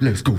let's go.